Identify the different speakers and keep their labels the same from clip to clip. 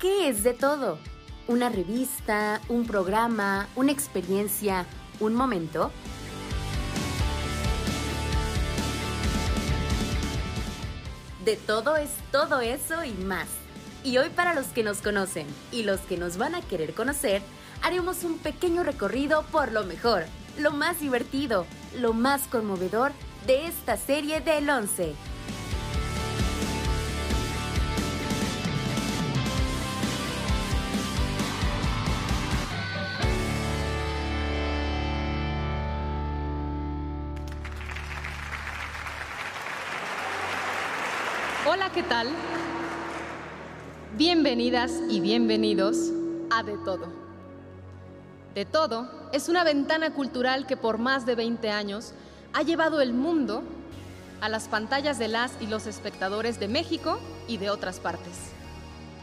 Speaker 1: ¿Qué es de todo? ¿Una revista, un programa, una experiencia, un momento? De todo es todo eso y más. Y hoy para los que nos conocen y los que nos van a querer conocer, haremos un pequeño recorrido por lo mejor, lo más divertido, lo más conmovedor de esta serie del 11.
Speaker 2: Bienvenidas y bienvenidos a De Todo. De Todo es una ventana cultural que por más de 20 años ha llevado el mundo a las pantallas de las y los espectadores de México y de otras partes.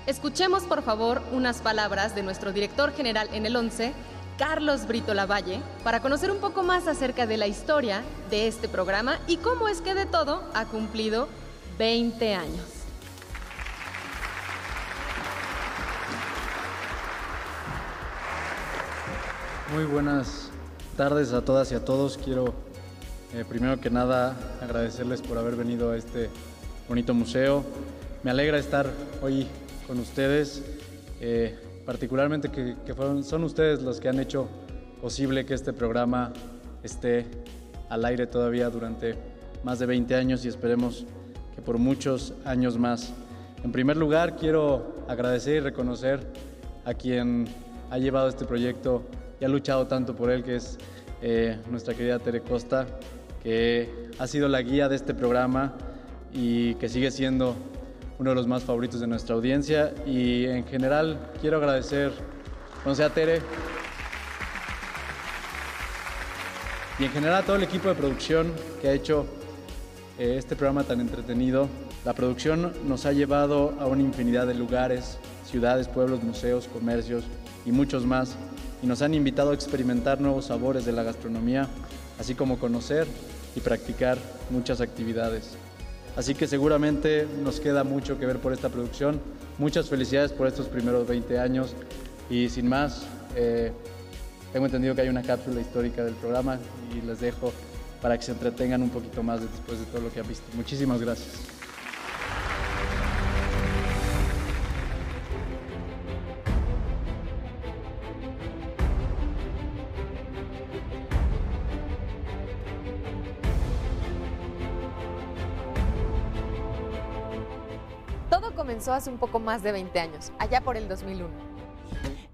Speaker 2: Escuchemos por favor unas palabras de nuestro director general en el 11, Carlos Brito Lavalle, para conocer un poco más acerca de la historia de este programa y cómo es que de todo ha cumplido 20 años.
Speaker 3: Muy buenas tardes a todas y a todos. Quiero eh, primero que nada agradecerles por haber venido a este bonito museo. Me alegra estar hoy con ustedes, eh, particularmente que, que fueron, son ustedes los que han hecho posible que este programa esté al aire todavía durante más de 20 años y esperemos que por muchos años más. En primer lugar, quiero agradecer y reconocer a quien ha llevado este proyecto y ha luchado tanto por él, que es eh, nuestra querida Tere Costa, que ha sido la guía de este programa y que sigue siendo uno de los más favoritos de nuestra audiencia. Y en general quiero agradecer, o sea, Tere, y en general a todo el equipo de producción que ha hecho eh, este programa tan entretenido. La producción nos ha llevado a una infinidad de lugares, ciudades, pueblos, museos, comercios y muchos más, y nos han invitado a experimentar nuevos sabores de la gastronomía, así como conocer y practicar muchas actividades. Así que seguramente nos queda mucho que ver por esta producción. Muchas felicidades por estos primeros 20 años y sin más, eh, tengo entendido que hay una cápsula histórica del programa y les dejo para que se entretengan un poquito más después de todo lo que han visto. Muchísimas gracias.
Speaker 4: Hace un poco más de 20 años, allá por el 2001.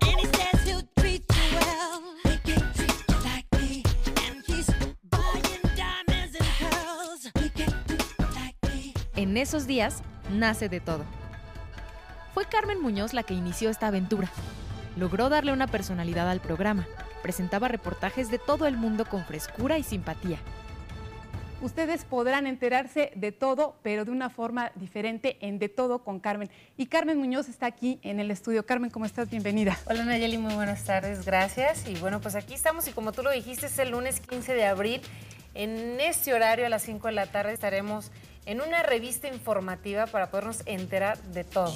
Speaker 5: And he says he'll treat you well. He can treat you like me. And he's buying diamonds and pearls. He can treat you like me.
Speaker 6: En esos días nace de todo. Fue Carmen Muñoz la que inició esta aventura. Logró darle una personalidad al programa. Presentaba reportajes de todo el mundo con frescura y simpatía.
Speaker 7: Ustedes podrán enterarse de todo, pero de una forma diferente en De Todo con Carmen. Y Carmen Muñoz está aquí en el estudio. Carmen, ¿cómo estás? Bienvenida.
Speaker 8: Hola Nayeli, muy buenas tardes, gracias. Y bueno, pues aquí estamos y como tú lo dijiste, es el lunes 15 de abril. En este horario a las 5 de la tarde estaremos en una revista informativa para podernos enterar de todo.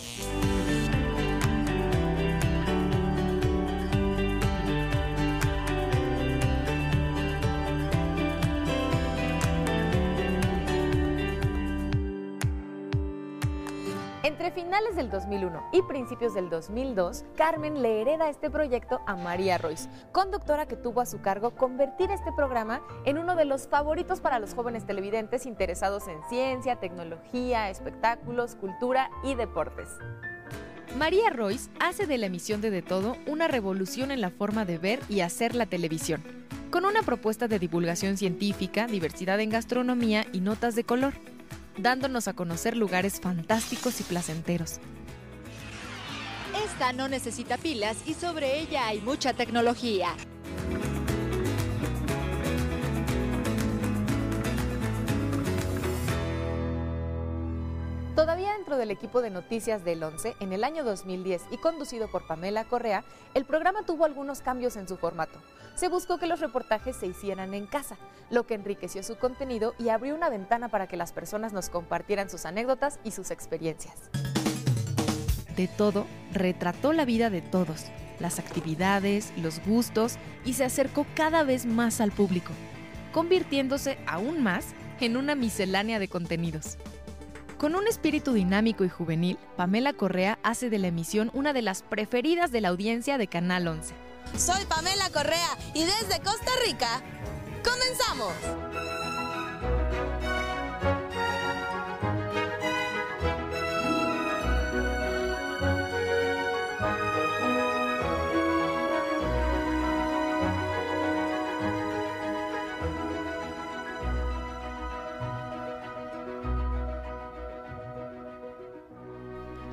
Speaker 4: Entre finales del 2001 y principios del 2002, Carmen le hereda este proyecto a María Royce, conductora que tuvo a su cargo convertir este programa en uno de los favoritos para los jóvenes televidentes interesados en ciencia, tecnología, espectáculos, cultura y deportes.
Speaker 6: María Royce hace de la emisión de De Todo una revolución en la forma de ver y hacer la televisión, con una propuesta de divulgación científica, diversidad en gastronomía y notas de color, dándonos a conocer lugares fantásticos y placenteros.
Speaker 9: Esta no necesita pilas y sobre ella hay mucha tecnología.
Speaker 4: Del equipo de noticias del 11, en el año 2010 y conducido por Pamela Correa, el programa tuvo algunos cambios en su formato. Se buscó que los reportajes se hicieran en casa, lo que enriqueció su contenido y abrió una ventana para que las personas nos compartieran sus anécdotas y sus experiencias.
Speaker 2: De todo retrató la vida de todos, las actividades, los gustos y se acercó cada vez más al público, convirtiéndose aún más en una miscelánea de contenidos. Con un espíritu dinámico y juvenil, Pamela Correa hace de la emisión una de las preferidas de la audiencia de Canal 11.
Speaker 10: Soy Pamela Correa y desde Costa Rica, comenzamos.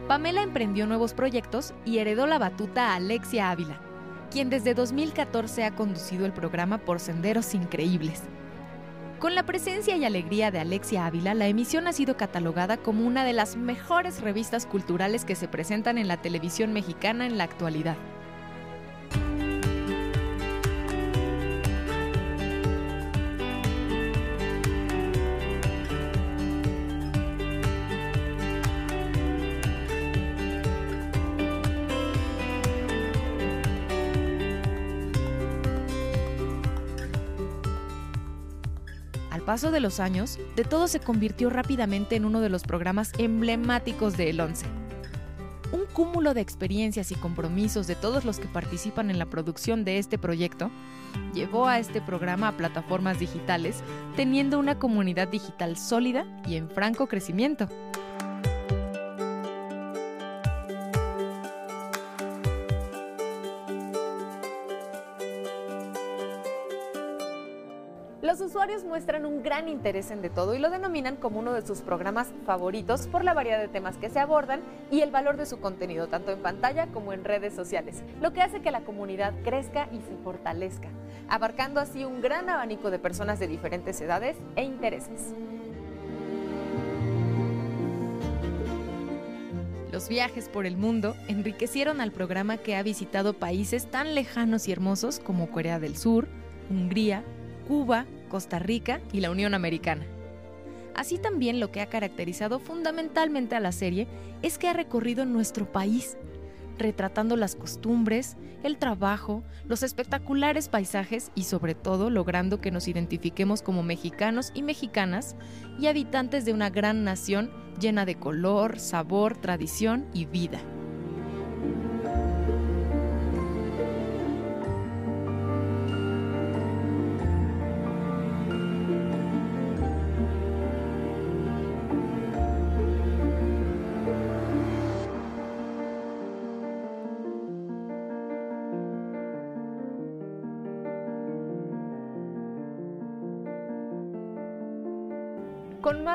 Speaker 2: Pamela emprendió nuevos proyectos y heredó la batuta a Alexia Ávila, quien desde 2014 ha conducido el programa por senderos increíbles. Con la presencia y alegría de Alexia Ávila, la emisión ha sido catalogada como una de las mejores revistas culturales que se presentan en la televisión mexicana en la actualidad. Paso de los años, De Todo se convirtió rápidamente en uno de los programas emblemáticos de El 11. Un cúmulo de experiencias y compromisos de todos los que participan en la producción de este proyecto llevó a este programa a plataformas digitales, teniendo una comunidad digital sólida y en franco crecimiento.
Speaker 11: Usuarios muestran un gran interés en De Todo y lo denominan como uno de sus programas favoritos por la variedad de temas que se abordan y el valor de su contenido, tanto en pantalla como en redes sociales, lo que hace que la comunidad crezca y se fortalezca, abarcando así un gran abanico de personas de diferentes edades e intereses.
Speaker 2: Los viajes por el mundo enriquecieron al programa que ha visitado países tan lejanos y hermosos como Corea del Sur, Hungría, Cuba, Costa Rica y la Unión Americana. Así también lo que ha caracterizado fundamentalmente a la serie es que ha recorrido nuestro país, retratando las costumbres, el trabajo, los espectaculares paisajes y sobre todo logrando que nos identifiquemos como mexicanos y mexicanas y habitantes de una gran nación llena de color, sabor, tradición y vida.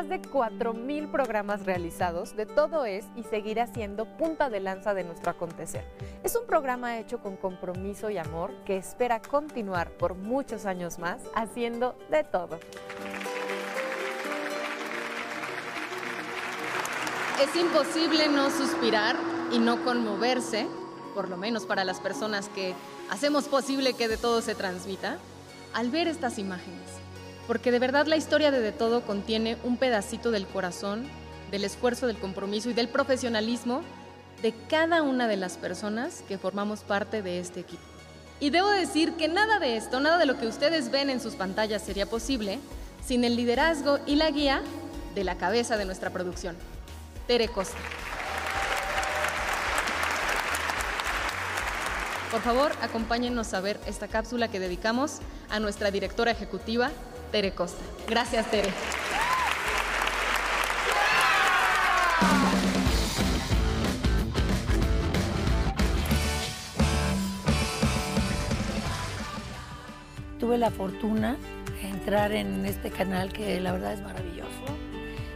Speaker 11: Más de 4.000 programas realizados, de todo es y seguirá siendo punta de lanza de nuestro acontecer. Es un programa hecho con compromiso y amor que espera continuar por muchos años más haciendo de todo.
Speaker 12: Es imposible no suspirar y no conmoverse, por lo menos para las personas que hacemos posible que de todo se transmita, al ver estas imágenes. Porque de verdad la historia de De Todo contiene un pedacito del corazón, del esfuerzo, del compromiso y del profesionalismo de cada una de las personas que formamos parte de este equipo. Y debo decir que nada de esto, nada de lo que ustedes ven en sus pantallas sería posible sin el liderazgo y la guía de la cabeza de nuestra producción, Tere Costa. Por favor, acompáñennos a ver esta cápsula que dedicamos a nuestra directora ejecutiva, Tere Costa. Gracias, Tere.
Speaker 13: Tuve la fortuna de entrar en este canal que la verdad es maravilloso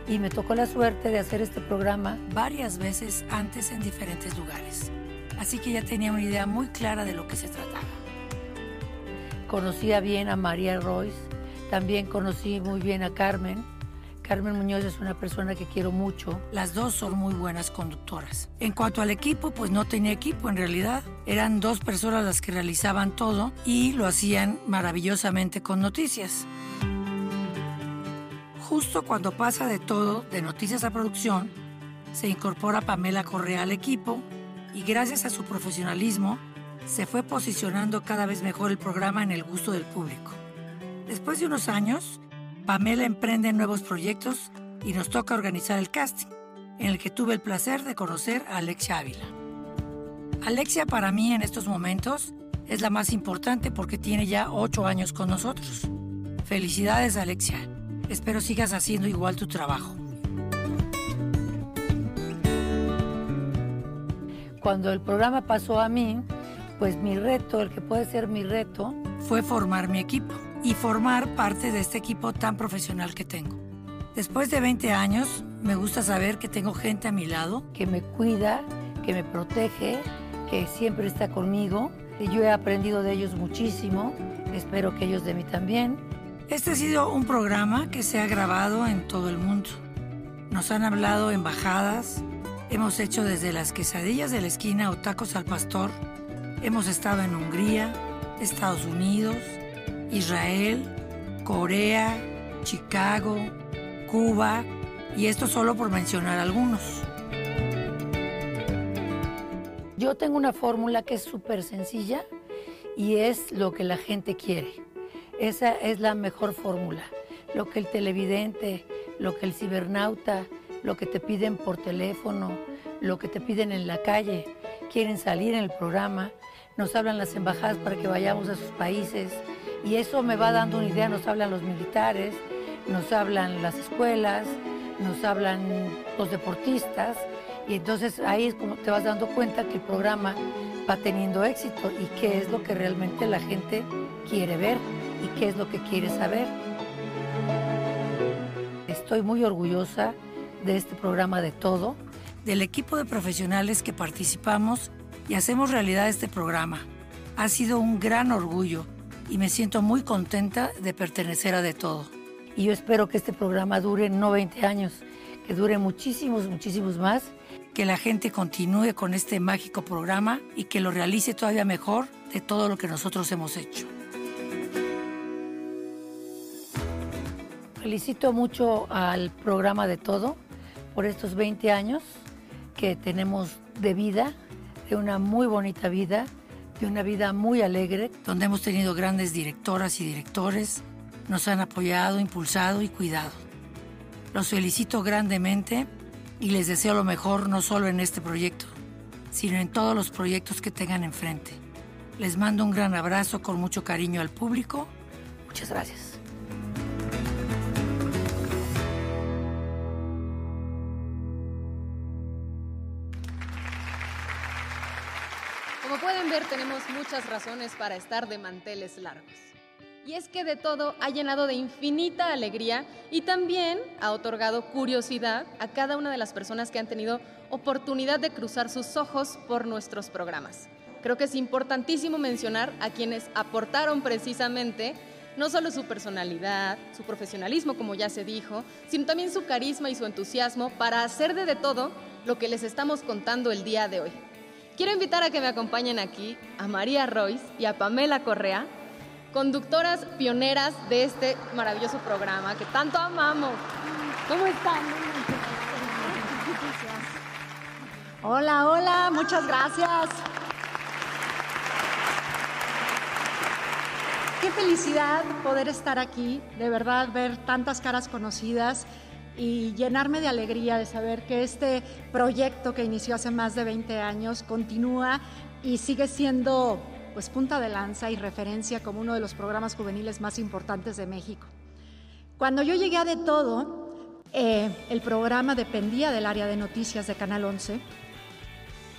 Speaker 13: y me tocó la suerte de hacer este programa varias veces antes en diferentes lugares. Así que ya tenía una idea muy clara de lo que se trataba. Conocía bien a María Royce, también conocí muy bien a Carmen. Carmen Muñoz es una persona que quiero mucho. Las dos son muy buenas conductoras. En cuanto al equipo, pues no tenía equipo en realidad. Eran dos personas las que realizaban todo y lo hacían maravillosamente con noticias. Justo cuando pasa de todo, de noticias a producción, se incorpora Pamela Correa al equipo y gracias a su profesionalismo se fue posicionando cada vez mejor el programa en el gusto del público. Después de unos años, Pamela emprende nuevos proyectos y nos toca organizar el casting, en el que tuve el placer de conocer a Alexia Ávila. Alexia para mí en estos momentos es la más importante porque tiene ya ocho años con nosotros. Felicidades Alexia, espero sigas haciendo igual tu trabajo. Cuando el programa pasó a mí, pues mi reto, el que puede ser mi reto, fue formar mi equipo y formar parte de este equipo tan profesional que tengo. Después de 20 años, me gusta saber que tengo gente a mi lado que me cuida, que me protege, que siempre está conmigo. Y yo he aprendido de ellos muchísimo, espero que ellos de mí también. Este ha sido un programa que se ha grabado en todo el mundo. Nos han hablado embajadas, hemos hecho desde las quesadillas de la esquina o tacos al pastor, hemos estado en Hungría, Estados Unidos, Israel, Corea, Chicago, Cuba, y esto solo por mencionar algunos. Yo tengo una fórmula que es súper sencilla y es lo que la gente quiere. Esa es la mejor fórmula. Lo que el televidente, lo que el cibernauta, lo que te piden por teléfono, lo que te piden en la calle, quieren salir en el programa, nos hablan las embajadas para que vayamos a sus países y eso me va dando una idea, nos hablan los militares, nos hablan las escuelas, nos hablan los deportistas y entonces ahí es como te vas dando cuenta que el programa va teniendo éxito y qué es lo que realmente la gente quiere ver y qué es lo que quiere saber. Estoy muy orgullosa de este programa de todo, del equipo de profesionales que participamos y hacemos realidad este programa. Ha sido un gran orgullo y me siento muy contenta de pertenecer a De Todo. Y yo espero que este programa dure no 20 años, que dure muchísimos, muchísimos más, que la gente continúe con este mágico programa y que lo realice todavía mejor de todo lo que nosotros hemos hecho. Felicito mucho al programa de todo por estos 20 años que tenemos de vida, de una muy bonita vida, de una vida muy alegre, donde hemos tenido grandes directoras y directores, nos han apoyado, impulsado y cuidado. Los felicito grandemente y les deseo lo mejor no solo en este proyecto, sino en todos los proyectos que tengan enfrente. Les mando un gran abrazo con mucho cariño al público. Muchas gracias.
Speaker 2: Como pueden ver, tenemos muchas razones para estar de manteles largos. Y es que de todo ha llenado de infinita alegría y también ha otorgado curiosidad a cada una de las personas que han tenido oportunidad de cruzar sus ojos por nuestros programas. Creo que es importantísimo mencionar a quienes aportaron precisamente no solo su personalidad, su profesionalismo, como ya se dijo, sino también su carisma y su entusiasmo para hacer de, de todo lo que les estamos contando el día de hoy. Quiero invitar a que me acompañen aquí a María Royce y a Pamela Correa, conductoras pioneras de este maravilloso programa que tanto amamos. ¿Cómo están?
Speaker 14: Hola, hola, muchas gracias. Qué felicidad poder estar aquí, de verdad ver tantas caras conocidas y llenarme de alegría de saber que este proyecto que inició hace más de 20 años continúa y sigue siendo pues punta de lanza y referencia como uno de los programas juveniles más importantes de México. Cuando yo llegué a De Todo, eh, el programa dependía del área de noticias de Canal 11.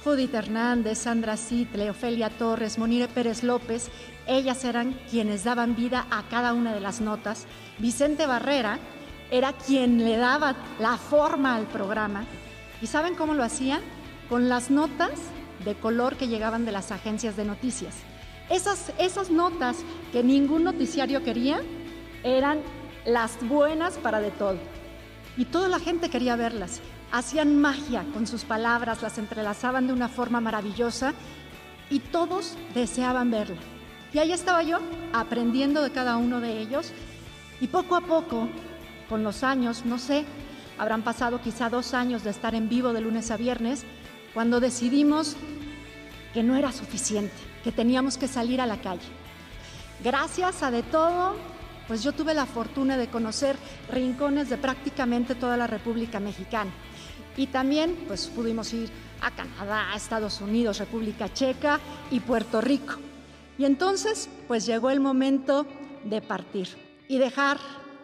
Speaker 14: Judith Hernández, Sandra Citle, Ofelia Torres, Monire Pérez López, ellas eran quienes daban vida a cada una de las notas. Vicente Barrera era quien le daba la forma al programa. ¿Y saben cómo lo hacían? Con las notas de color que llegaban de las agencias de noticias. Esas, esas notas que ningún noticiario quería eran las buenas para de todo. Y toda la gente quería verlas. Hacían magia con sus palabras, las entrelazaban de una forma maravillosa y todos deseaban verla. Y ahí estaba yo, aprendiendo de cada uno de ellos. Y poco a poco, con los años, no sé, habrán pasado quizá dos años de estar en vivo de lunes a viernes, cuando decidimos que no era suficiente, que teníamos que salir a la calle. Gracias a de todo, pues yo tuve la fortuna de conocer rincones de prácticamente toda la República Mexicana. Y también pues pudimos ir a Canadá, a Estados Unidos, República Checa y Puerto Rico. Y entonces pues llegó el momento de partir y dejar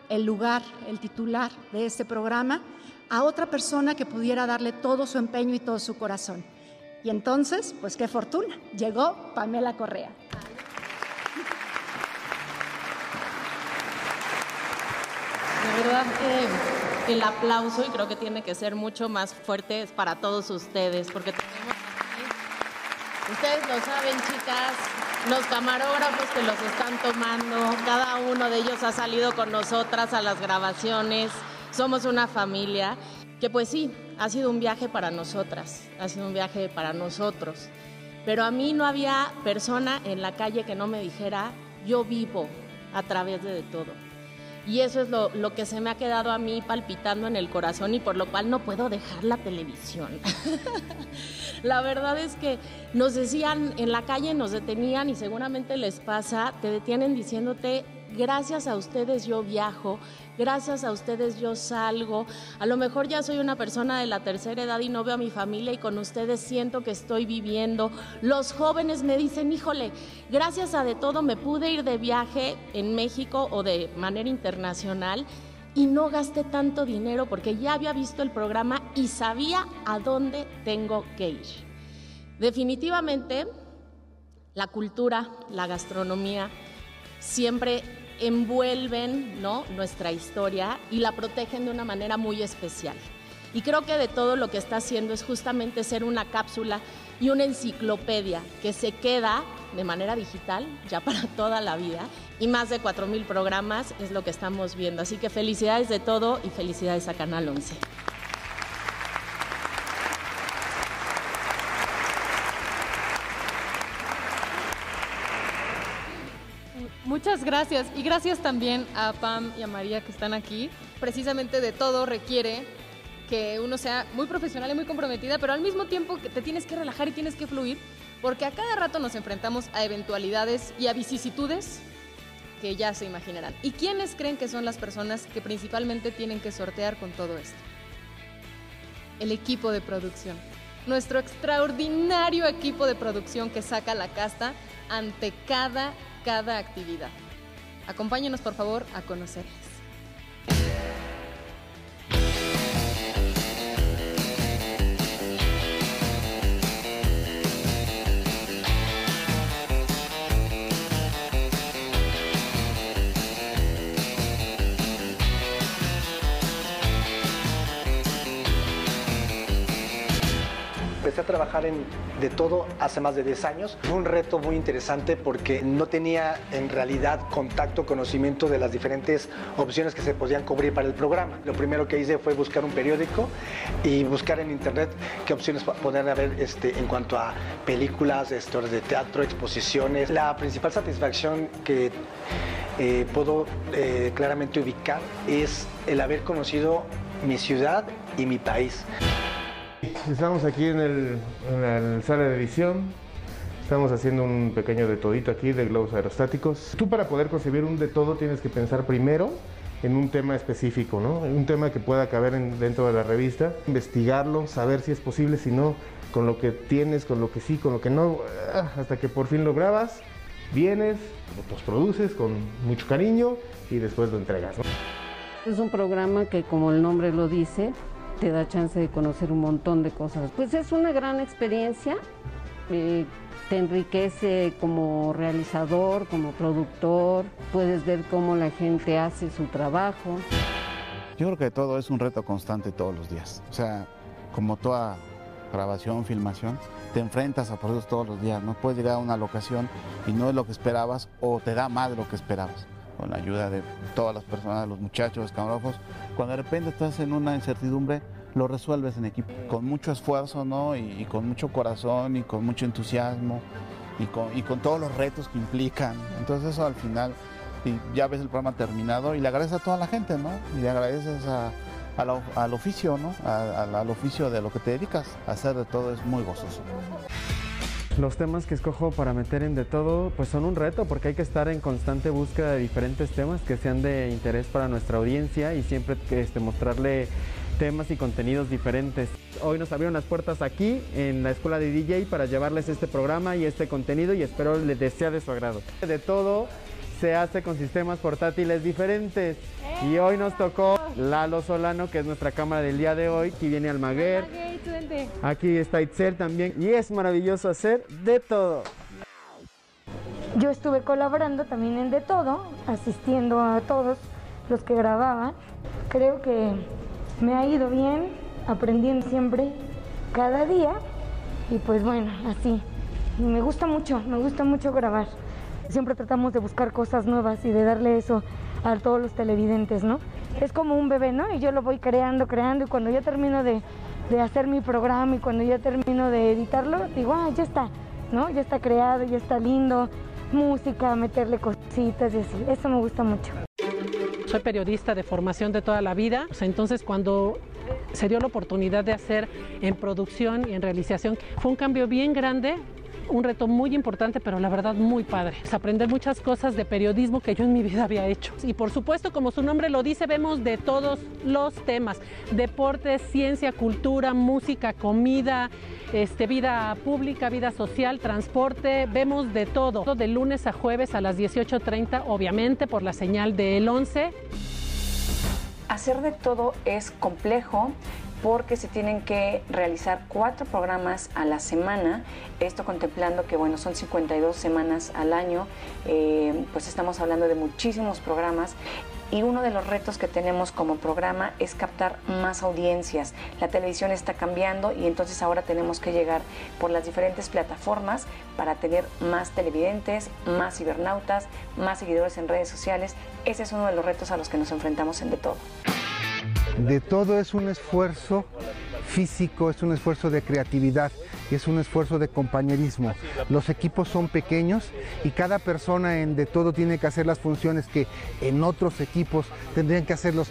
Speaker 14: el lugar, el titular de este programa a otra persona que pudiera darle todo su empeño y todo su corazón. Y entonces, pues qué fortuna, llegó Pamela Correa.
Speaker 15: De verdad que el aplauso y creo que tiene que ser mucho más fuerte para todos ustedes, porque tenemos aquí, ustedes lo saben chicas, los camarógrafos que los están tomando, cada uno de ellos ha salido con nosotras a las grabaciones, somos una familia que pues sí, ha sido un viaje para nosotras, ha sido un viaje para nosotros, pero a mí no había persona en la calle que no me dijera, yo vivo a través de, de todo. Y eso es lo, lo, que se me ha quedado a mí palpitando en el corazón y por lo cual no puedo dejar la televisión. la verdad es que nos decían en la calle, nos detenían y seguramente les pasa, te detienen diciéndote, gracias a ustedes yo viajo, gracias a ustedes yo salgo, a lo mejor ya soy una persona de la tercera edad y no veo a mi familia y con ustedes siento que estoy viviendo. Los jóvenes me dicen, híjole, gracias a de todo me pude ir de viaje en México o de manera internacional y no gasté tanto dinero porque ya había visto el programa y sabía a dónde tengo que ir. Definitivamente, la cultura, la gastronomía, siempre envuelven ¿no? nuestra historia y la protegen de una manera muy especial. Y creo que de todo lo que está haciendo es justamente ser una cápsula y una enciclopedia que se queda de manera digital ya para toda la vida y más de 4.000 programas es lo que estamos viendo. Así que felicidades de todo y felicidades a Canal 11.
Speaker 2: Gracias y gracias también a Pam y a María que están aquí. Precisamente de todo requiere que uno sea muy profesional y muy comprometida, pero al mismo tiempo te tienes que relajar y tienes que fluir, porque a cada rato nos enfrentamos a eventualidades y a vicisitudes que ya se imaginarán. ¿Y quiénes creen que son las personas que principalmente tienen que sortear con todo esto? El equipo de producción. Nuestro extraordinario equipo de producción que saca la casta ante cada cada actividad. Acompáñenos por favor a conocerles.
Speaker 16: De todo hace más de 10 años. Fue un reto muy interesante porque no tenía en realidad contacto, conocimiento de las diferentes opciones que se podían cubrir para el programa. Lo primero que hice fue buscar un periódico y buscar en internet qué opciones podían haber este, en cuanto a películas, historias de teatro, exposiciones. La principal satisfacción que eh, puedo eh, claramente ubicar es el haber conocido mi ciudad y mi país.
Speaker 17: Estamos aquí en, el, sala de edición. Estamos haciendo un pequeño de todito aquí de globos aerostáticos. Tú para poder concebir un de todo tienes que pensar primero en un tema específico, ¿no? Un tema que pueda caber en, dentro de la revista, investigarlo, saber si es posible, si no, con lo que tienes, con lo que sí, con lo que no, hasta que por fin lo grabas, vienes, lo postproduces con mucho cariño y después lo entregas.
Speaker 18: Es un programa que, como el nombre lo dice, te da chance de conocer un montón de cosas. Pues es una gran experiencia, eh, te enriquece como realizador, como productor, puedes ver cómo la gente hace su trabajo.
Speaker 19: Yo creo que todo es un reto constante todos los días. O sea, como toda grabación, filmación, te enfrentas a procesos todos los días. No puedes llegar a una locación y no es lo que esperabas o te da más de lo que esperabas. Con la ayuda de todas las personas, los muchachos, los camarógrafos, cuando de repente estás en una incertidumbre, lo resuelves en equipo. Con mucho esfuerzo, ¿no? Y, con mucho corazón y con mucho entusiasmo y con, todos los retos que implican. Entonces eso al final, y ya ves el programa terminado y le agradeces a toda la gente, ¿no? Y le agradeces al, of- al oficio, ¿no? Al- al oficio de lo que te dedicas. Hacer de todo es muy gozoso.
Speaker 20: Los temas que escojo para meter en de todo, pues son un reto porque hay que estar en constante búsqueda de diferentes temas que sean de interés para nuestra audiencia y siempre este, mostrarle temas y contenidos diferentes. Hoy nos abrieron las puertas aquí en la escuela de DJ para llevarles este programa y este contenido y espero les sea de su agrado. De todo se hace con sistemas portátiles diferentes y hoy nos tocó Lalo Solano, que es nuestra cámara del día de hoy, aquí viene Almaguer. Aquí está Itzel también y es maravilloso hacer de todo.
Speaker 21: Yo estuve colaborando también en De Todo, asistiendo a todos los que grababan. Creo que me ha ido bien, aprendiendo siempre cada día y pues bueno, así. Y me gusta mucho, me gusta mucho grabar. Siempre tratamos de buscar cosas nuevas y de darle eso a todos los televidentes, ¿no? Es como un bebé, ¿no? Y yo lo voy creando, creando y cuando ya termino de, de hacer mi programa y cuando ya termino de editarlo, digo, ah, ya está, ¿no? Ya está creado, ya está lindo, música, meterle cositas y así. Eso me gusta mucho.
Speaker 22: Soy periodista de formación de toda la vida, entonces cuando se dio la oportunidad de hacer en producción y en realización, fue un cambio bien grande, un reto muy importante, pero la verdad muy padre. Es aprender muchas cosas de periodismo que yo en mi vida había hecho. Y por supuesto, como su nombre lo dice, vemos de todos los temas, deportes, ciencia, cultura, música, comida, este, vida pública, vida social, transporte, vemos de todo, de lunes a jueves a las 18.30, obviamente por la señal del 11.
Speaker 23: Hacer de todo es complejo porque se tienen que realizar cuatro programas a la semana, esto contemplando que bueno, son 52 semanas al año, eh, pues estamos hablando de muchísimos programas y uno de los retos que tenemos como programa es captar más audiencias. La televisión está cambiando y entonces ahora tenemos que llegar por las diferentes plataformas para tener más televidentes, más cibernautas, más seguidores en redes sociales. Ese es uno de los retos a los que nos enfrentamos en De Todo.
Speaker 24: De todo es un esfuerzo físico, es un esfuerzo de creatividad y es un esfuerzo de compañerismo. Los equipos son pequeños y cada persona en de todo tiene que hacer las funciones que en otros equipos tendrían que hacerlos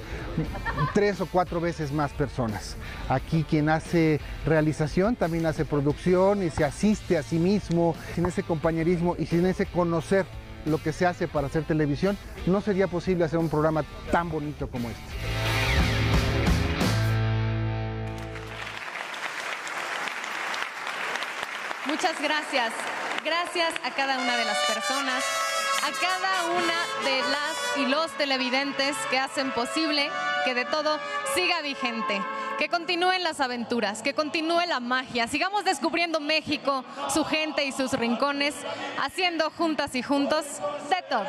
Speaker 24: tres o cuatro veces más personas. Aquí quien hace realización también hace producción y se asiste a sí mismo. Sin ese compañerismo y sin ese conocer lo que se hace para hacer televisión, no sería posible hacer un programa tan bonito como este.
Speaker 2: Muchas gracias. Gracias a cada una de las personas, a cada una de las y los televidentes que hacen posible que de todo siga vigente. Que continúen las aventuras, que continúe la magia, sigamos descubriendo México, su gente y sus rincones, haciendo juntas y juntos de todo.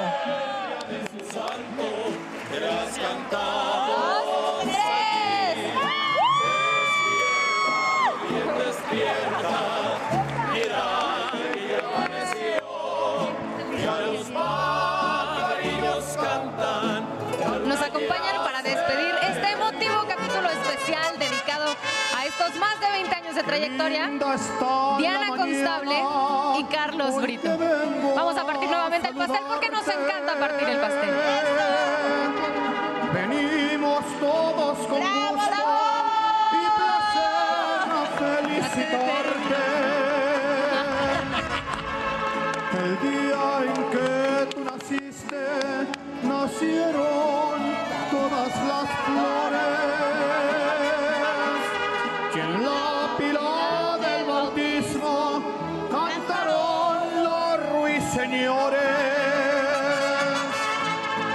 Speaker 2: Trayectoria. Diana Constable y Carlos Brito. Vamos a partir nuevamente el pastel porque nos encanta partir el pastel.
Speaker 5: Venimos todos con gusto y placer felicitarte. El día en que tú naciste, nacieron todas las flores. Los ruiseñores.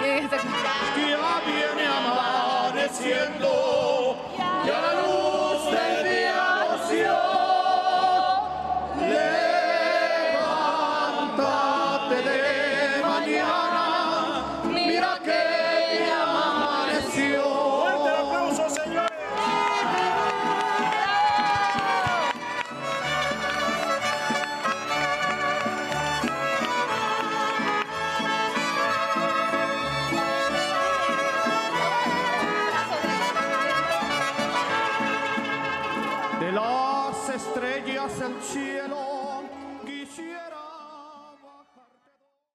Speaker 5: Ya viene amaneciendo